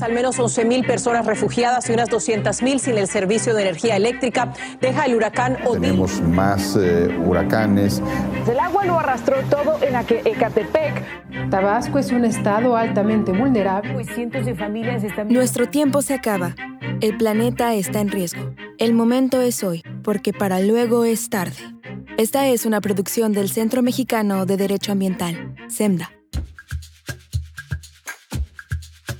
Al menos 11.000 personas refugiadas y unas 200.000 sin el servicio de energía eléctrica deja el huracán Odín. Tenemos más eh, huracanes. El agua lo arrastró todo en Ecatepec. Tabasco es un estado altamente vulnerable. Y cientos de familias están... Nuestro tiempo se acaba. El planeta está en riesgo. El momento es hoy, porque para luego es tarde. Esta es una producción del Centro Mexicano de Derecho Ambiental, SEMDA.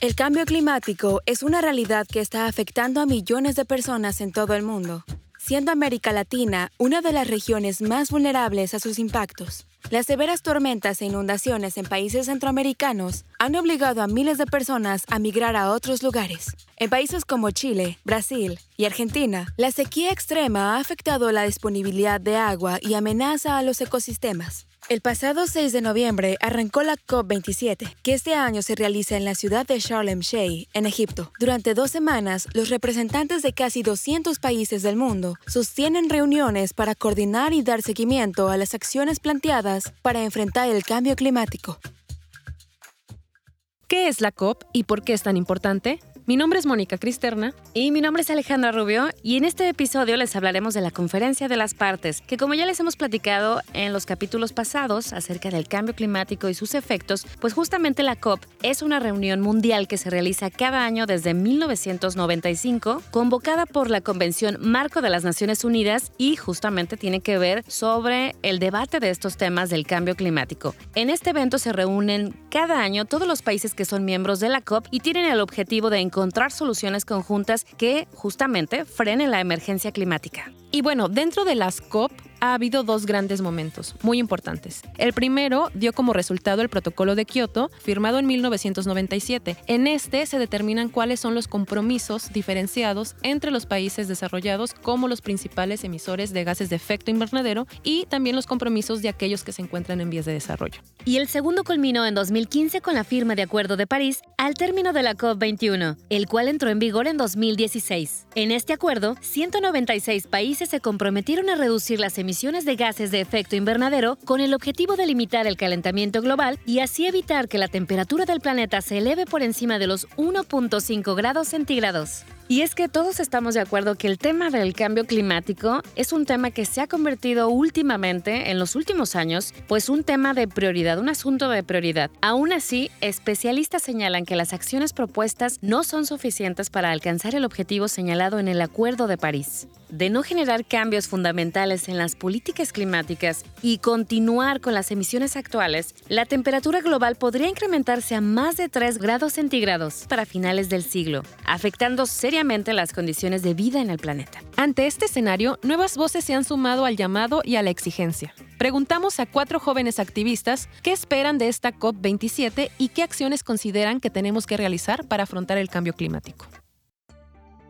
El cambio climático es una realidad que está afectando a millones de personas en todo el mundo, siendo América Latina una de las regiones más vulnerables a sus impactos. Las severas tormentas e inundaciones en países centroamericanos han obligado a miles de personas a migrar a otros lugares. En países como Chile, Brasil y Argentina, la sequía extrema ha afectado la disponibilidad de agua y amenaza a los ecosistemas. El pasado 6 de noviembre arrancó la COP27, que este año se realiza en la ciudad de Sharm el Sheikh, en Egipto. Durante dos semanas, los representantes de casi 200 países del mundo sostienen reuniones para coordinar y dar seguimiento a las acciones planteadas para enfrentar el cambio climático. ¿Qué es la COP y por qué es tan importante? Mi nombre es Mónica Cristerna. Y mi nombre es Alejandra Rubio. Y en este episodio les hablaremos de la Conferencia de las Partes, que como ya les hemos platicado en los capítulos pasados acerca del cambio climático y sus efectos, pues justamente la COP es una reunión mundial que se realiza cada año desde 1995, convocada por la Convención Marco de las Naciones Unidas y justamente tiene que ver sobre el debate de estos temas del cambio climático. En este evento se reúnen cada año todos los países que son miembros de la COP y tienen el objetivo de encontrar encontrar soluciones conjuntas que justamente frenen la emergencia climática. Y bueno, dentro de las COP ha habido dos grandes momentos muy importantes. El primero dio como resultado el protocolo de Kioto, firmado en 1997. En este se determinan cuáles son los compromisos diferenciados entre los países desarrollados como los principales emisores de gases de efecto invernadero y también los compromisos de aquellos que se encuentran en vías de desarrollo. Y el segundo culminó en 2015 con la firma de Acuerdo de París al término de la COP21, el cual entró en vigor en 2016. En este acuerdo, 196 países se comprometieron a reducir las emisiones emisiones de gases de efecto invernadero con el objetivo de limitar el calentamiento global y así evitar que la temperatura del planeta se eleve por encima de los 1.5 grados centígrados. Y es que todos estamos de acuerdo que el tema del cambio climático es un tema que se ha convertido últimamente, en los últimos años, pues un tema de prioridad, un asunto de prioridad. Aún así, especialistas señalan que las acciones propuestas no son suficientes para alcanzar el objetivo señalado en el Acuerdo de París. De no generar cambios fundamentales en las políticas climáticas y continuar con las emisiones actuales, la temperatura global podría incrementarse a más de 3 grados centígrados para finales del siglo, afectando seriamente las condiciones de vida en el planeta. Ante este escenario, nuevas voces se han sumado al llamado y a la exigencia. Preguntamos a cuatro jóvenes activistas qué esperan de esta COP27 y qué acciones consideran que tenemos que realizar para afrontar el cambio climático.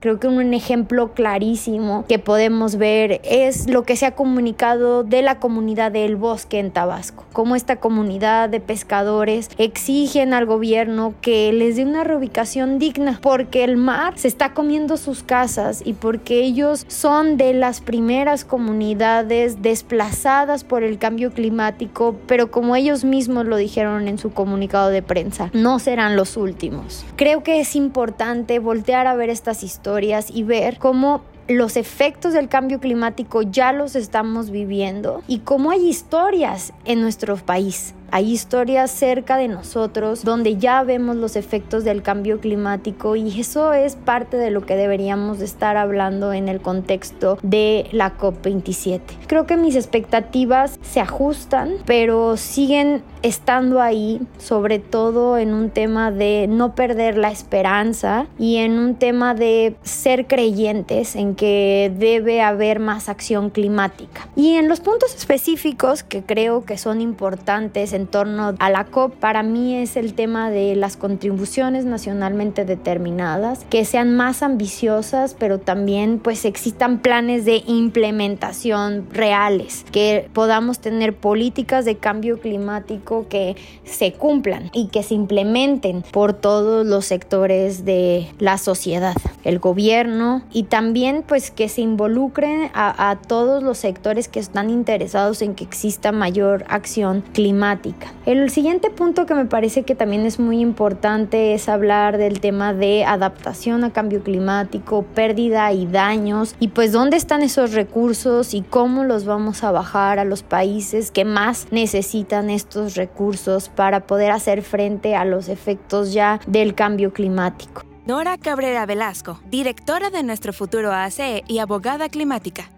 Creo que un ejemplo clarísimo que podemos ver es lo que se ha comunicado de la comunidad del bosque en Tabasco, cómo esta comunidad de pescadores exigen al gobierno que les dé una reubicación digna, porque el mar se está comiendo sus casas y porque ellos son de las primeras comunidades desplazadas por el cambio climático, pero como ellos mismos lo dijeron en su comunicado de prensa, no serán los últimos. Creo que es importante voltear a ver estas historias y ver cómo los efectos del cambio climático ya los estamos viviendo y cómo hay historias en nuestro país hay historias cerca de nosotros donde ya vemos los efectos del cambio climático y eso es parte de lo que deberíamos estar hablando en el contexto de la COP27. Creo que mis expectativas se ajustan, pero siguen estando ahí, sobre todo en un tema de no perder la esperanza y en un tema de ser creyentes en que debe haber más acción climática. Y en los puntos específicos que creo que son importantes torno a la COP para mí es el tema de las contribuciones nacionalmente determinadas, que sean más ambiciosas, pero también pues existan planes de implementación reales, que podamos tener políticas de cambio climático que se cumplan y que se implementen por todos los sectores de la sociedad. el gobierno y también pues que se involucren a, a todos los sectores que están interesados en que exista mayor acción climática. El siguiente punto que me parece que también es muy importante es hablar del tema de adaptación a cambio climático, pérdida y daños y pues dónde están esos recursos y cómo los vamos a bajar a los países que más necesitan estos recursos para poder hacer frente a los efectos ya del cambio climático. Nora Cabrera Velasco, directora de Nuestro Futuro ACE y abogada climática.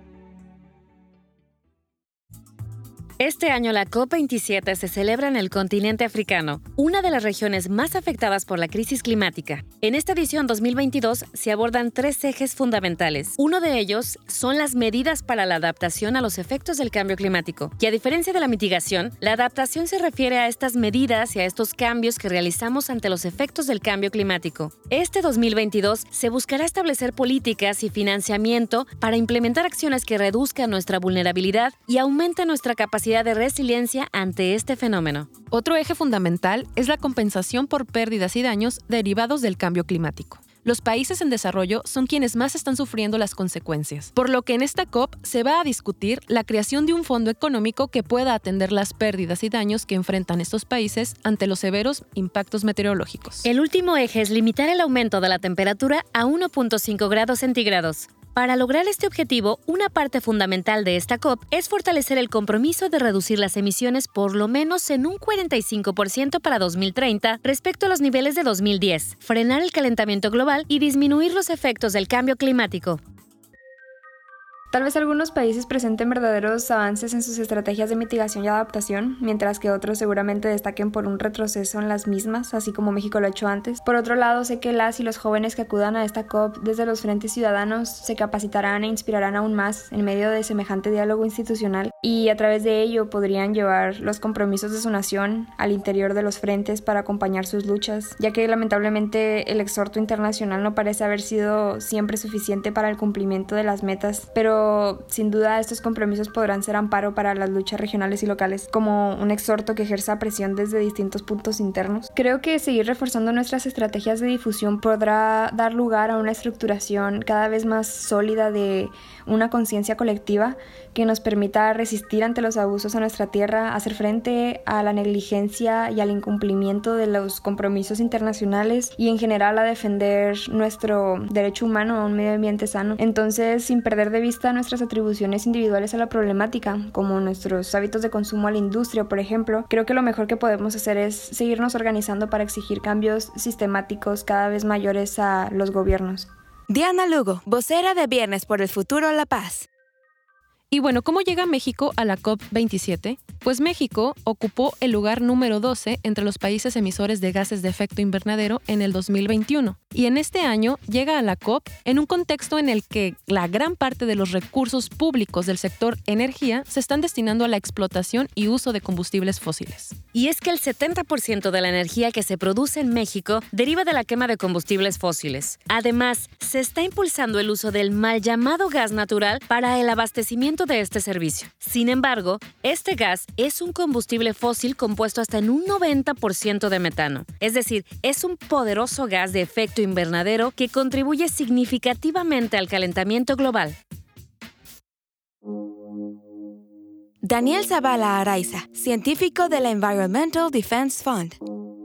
Este año la COP27 se celebra en el continente africano, una de las regiones más afectadas por la crisis climática. En esta edición 2022 se abordan tres ejes fundamentales. Uno de ellos son las medidas para la adaptación a los efectos del cambio climático. Y a diferencia de la mitigación, la adaptación se refiere a estas medidas y a estos cambios que realizamos ante los efectos del cambio climático. Este 2022 se buscará establecer políticas y financiamiento para implementar acciones que reduzcan nuestra vulnerabilidad y aumenten nuestra capacidad de resiliencia ante este fenómeno. Otro eje fundamental es la compensación por pérdidas y daños derivados del cambio climático. Los países en desarrollo son quienes más están sufriendo las consecuencias, por lo que en esta COP se va a discutir la creación de un fondo económico que pueda atender las pérdidas y daños que enfrentan estos países ante los severos impactos meteorológicos. El último eje es limitar el aumento de la temperatura a 1.5 grados centígrados. Para lograr este objetivo, una parte fundamental de esta COP es fortalecer el compromiso de reducir las emisiones por lo menos en un 45% para 2030 respecto a los niveles de 2010, frenar el calentamiento global y disminuir los efectos del cambio climático. Tal vez algunos países presenten verdaderos avances en sus estrategias de mitigación y adaptación, mientras que otros seguramente destaquen por un retroceso en las mismas, así como México lo ha hecho antes. Por otro lado, sé que las y los jóvenes que acudan a esta COP desde los frentes ciudadanos se capacitarán e inspirarán aún más en medio de semejante diálogo institucional y a través de ello podrían llevar los compromisos de su nación al interior de los frentes para acompañar sus luchas, ya que lamentablemente el exhorto internacional no parece haber sido siempre suficiente para el cumplimiento de las metas, pero sin duda estos compromisos podrán ser amparo para las luchas regionales y locales, como un exhorto que ejerza presión desde distintos puntos internos. Creo que seguir reforzando nuestras estrategias de difusión podrá dar lugar a una estructuración cada vez más sólida de una conciencia colectiva que nos permita resistir ante los abusos a nuestra tierra, hacer frente a la negligencia y al incumplimiento de los compromisos internacionales y en general a defender nuestro derecho humano a un medio ambiente sano. Entonces, sin perder de vista nuestras atribuciones individuales a la problemática, como nuestros hábitos de consumo a la industria, por ejemplo, creo que lo mejor que podemos hacer es seguirnos organizando para exigir cambios sistemáticos cada vez mayores a los gobiernos. Diana Lugo, vocera de Viernes por el Futuro La Paz. Y bueno, ¿cómo llega México a la COP27? Pues México ocupó el lugar número 12 entre los países emisores de gases de efecto invernadero en el 2021. Y en este año llega a la COP en un contexto en el que la gran parte de los recursos públicos del sector energía se están destinando a la explotación y uso de combustibles fósiles. Y es que el 70% de la energía que se produce en México deriva de la quema de combustibles fósiles. Además, se está impulsando el uso del mal llamado gas natural para el abastecimiento de este servicio. Sin embargo, este gas es un combustible fósil compuesto hasta en un 90% de metano. Es decir, es un poderoso gas de efecto invernadero que contribuye significativamente al calentamiento global. Daniel Zavala Araiza, científico de la Environmental Defense Fund.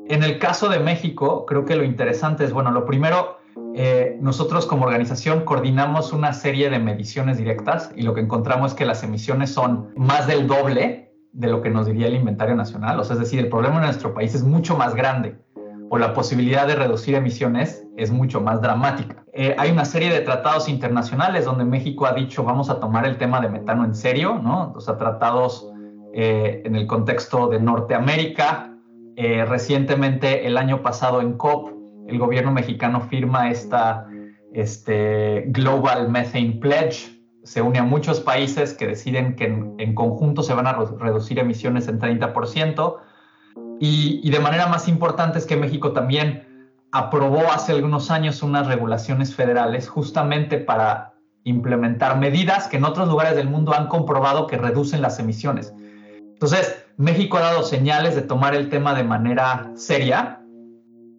En el caso de México, creo que lo interesante es, bueno, lo primero, eh, nosotros como organización coordinamos una serie de mediciones directas y lo que encontramos es que las emisiones son más del doble de lo que nos diría el inventario nacional. O sea, es decir, el problema en nuestro país es mucho más grande o la posibilidad de reducir emisiones es mucho más dramática. Eh, hay una serie de tratados internacionales donde México ha dicho vamos a tomar el tema de metano en serio, ¿no? O sea, tratados eh, en el contexto de Norteamérica. Eh, recientemente, el año pasado en COP, el gobierno mexicano firma esta este, Global Methane Pledge, se une a muchos países que deciden que en, conjunto se van a reducir emisiones en 30%. Y, de manera más importante es que México también aprobó hace algunos años unas regulaciones federales justamente para implementar medidas que en otros lugares del mundo han comprobado que reducen las emisiones. Entonces, México ha dado señales de tomar el tema de manera seria.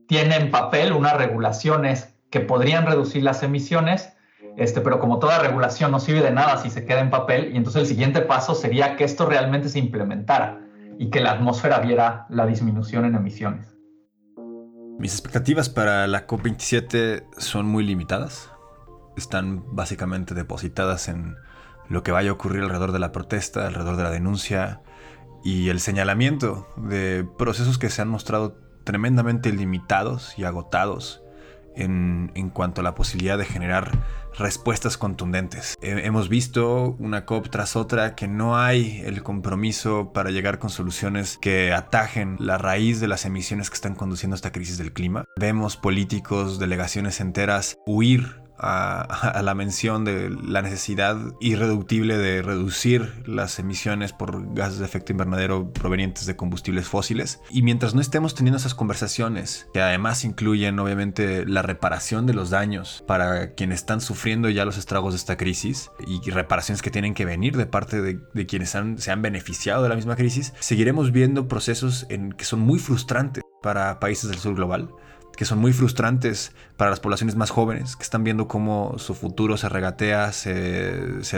Tiene en papel unas regulaciones que podrían reducir las emisiones, este, pero como toda regulación no sirve de nada si se queda en papel, y entonces el siguiente paso sería que esto realmente se implementara y que la atmósfera viera la disminución en emisiones. Mis expectativas para la COP27 son muy limitadas. Están básicamente depositadas en lo que vaya a ocurrir alrededor de la protesta, alrededor de la denuncia y el señalamiento de procesos que se han mostrado tremendamente limitados y agotados en, cuanto a la posibilidad de generar respuestas contundentes. hemos visto una COP tras otra que no hay el compromiso para llegar con soluciones que atajen la raíz de las emisiones que están conduciendo a esta crisis del clima. Vemos políticos, delegaciones enteras huir a, la mención de la necesidad irreductible de reducir las emisiones por gases de efecto invernadero provenientes de combustibles fósiles. Y mientras no estemos teniendo esas conversaciones, que además incluyen obviamente la reparación de los daños para quienes están sufriendo ya los estragos de esta crisis y reparaciones que tienen que venir de parte de, quienes se han beneficiado de la misma crisis, seguiremos viendo procesos en, que son muy frustrantes para países del sur global que son muy frustrantes para las poblaciones más jóvenes, que están viendo cómo su futuro se regatea, se,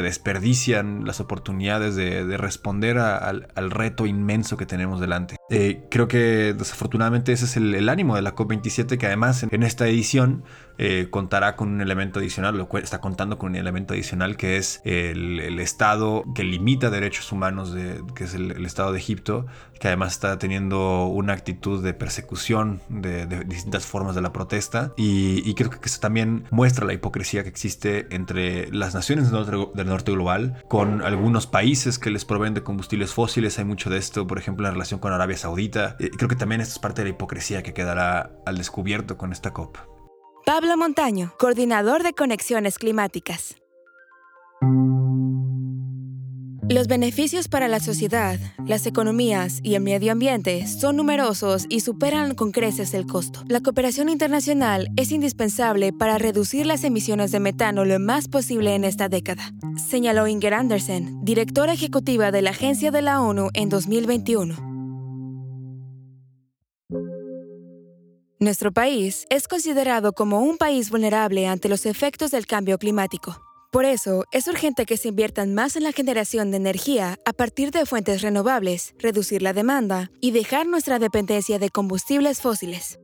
desperdician las oportunidades de, responder al, reto inmenso que tenemos delante. Eh, creo que desafortunadamente ese es el, ánimo de la COP27, que además en, esta edición eh, contará con un elemento adicional, lo cual está contando con un elemento adicional que es el, Estado que limita derechos humanos, de, que es el, Estado de Egipto, que además está teniendo una actitud de persecución de, de distintas formas de la protesta y, creo que eso también muestra la hipocresía que existe entre las naciones del norte, del norte global con algunos países que les proveen de combustibles fósiles. Hay mucho de esto, por ejemplo, en relación con Arabia Saudita. Eh, creo que también esto es parte de la hipocresía que quedará al descubierto con esta COP. Pablo Montaño, coordinador de Conexiones Climáticas. Los beneficios para la sociedad, las economías y el medio ambiente son numerosos y superan con creces el costo. La cooperación internacional es indispensable para reducir las emisiones de metano lo más posible en esta década, señaló Inger Andersen, directora ejecutiva de la Agencia de la ONU en 2021. Nuestro país es considerado como un país vulnerable ante los efectos del cambio climático. Por eso, es urgente que se inviertan más en la generación de energía a partir de fuentes renovables, reducir la demanda y dejar nuestra dependencia de combustibles fósiles.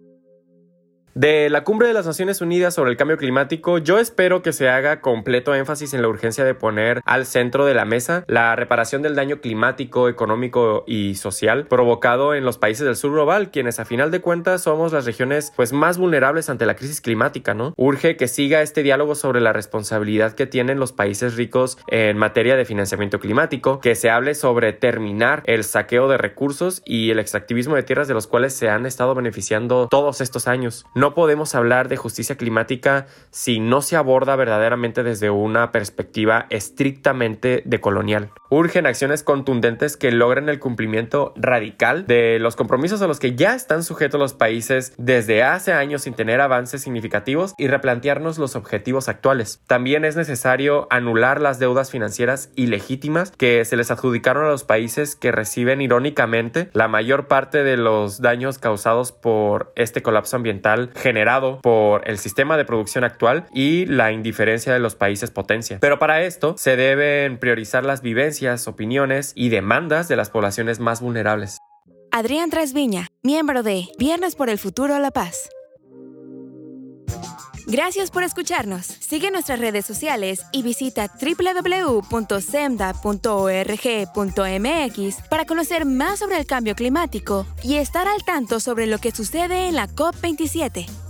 De la Cumbre de las Naciones Unidas sobre el Cambio Climático, yo espero que se haga completo énfasis en la urgencia de poner al centro de la mesa la reparación del daño climático, económico y social provocado en los países del sur global, quienes a final de cuentas somos las regiones pues más vulnerables ante la crisis climática, ¿no? Urge que siga este diálogo sobre la responsabilidad que tienen los países ricos en materia de financiamiento climático, que se hable sobre terminar el saqueo de recursos y el extractivismo de tierras de los cuales se han estado beneficiando todos estos años. No podemos hablar de justicia climática si no se aborda verdaderamente desde una perspectiva estrictamente decolonial. Urgen acciones contundentes que logren el cumplimiento radical de los compromisos a los que ya están sujetos los países desde hace años sin tener avances significativos y replantearnos los objetivos actuales. También es necesario anular las deudas financieras ilegítimas que se les adjudicaron a los países que reciben irónicamente la mayor parte de los daños causados por este colapso ambiental generado por el sistema de producción actual y la indiferencia de los países potencia. Pero para esto se deben priorizar las vivencias, opiniones y demandas de las poblaciones más vulnerables. Adrián Trasviña, miembro de Viernes por el Futuro la Paz. Gracias por escucharnos. Sigue nuestras redes sociales y visita www.semda.org.mx para conocer más sobre el cambio climático y estar al tanto sobre lo que sucede en la COP27.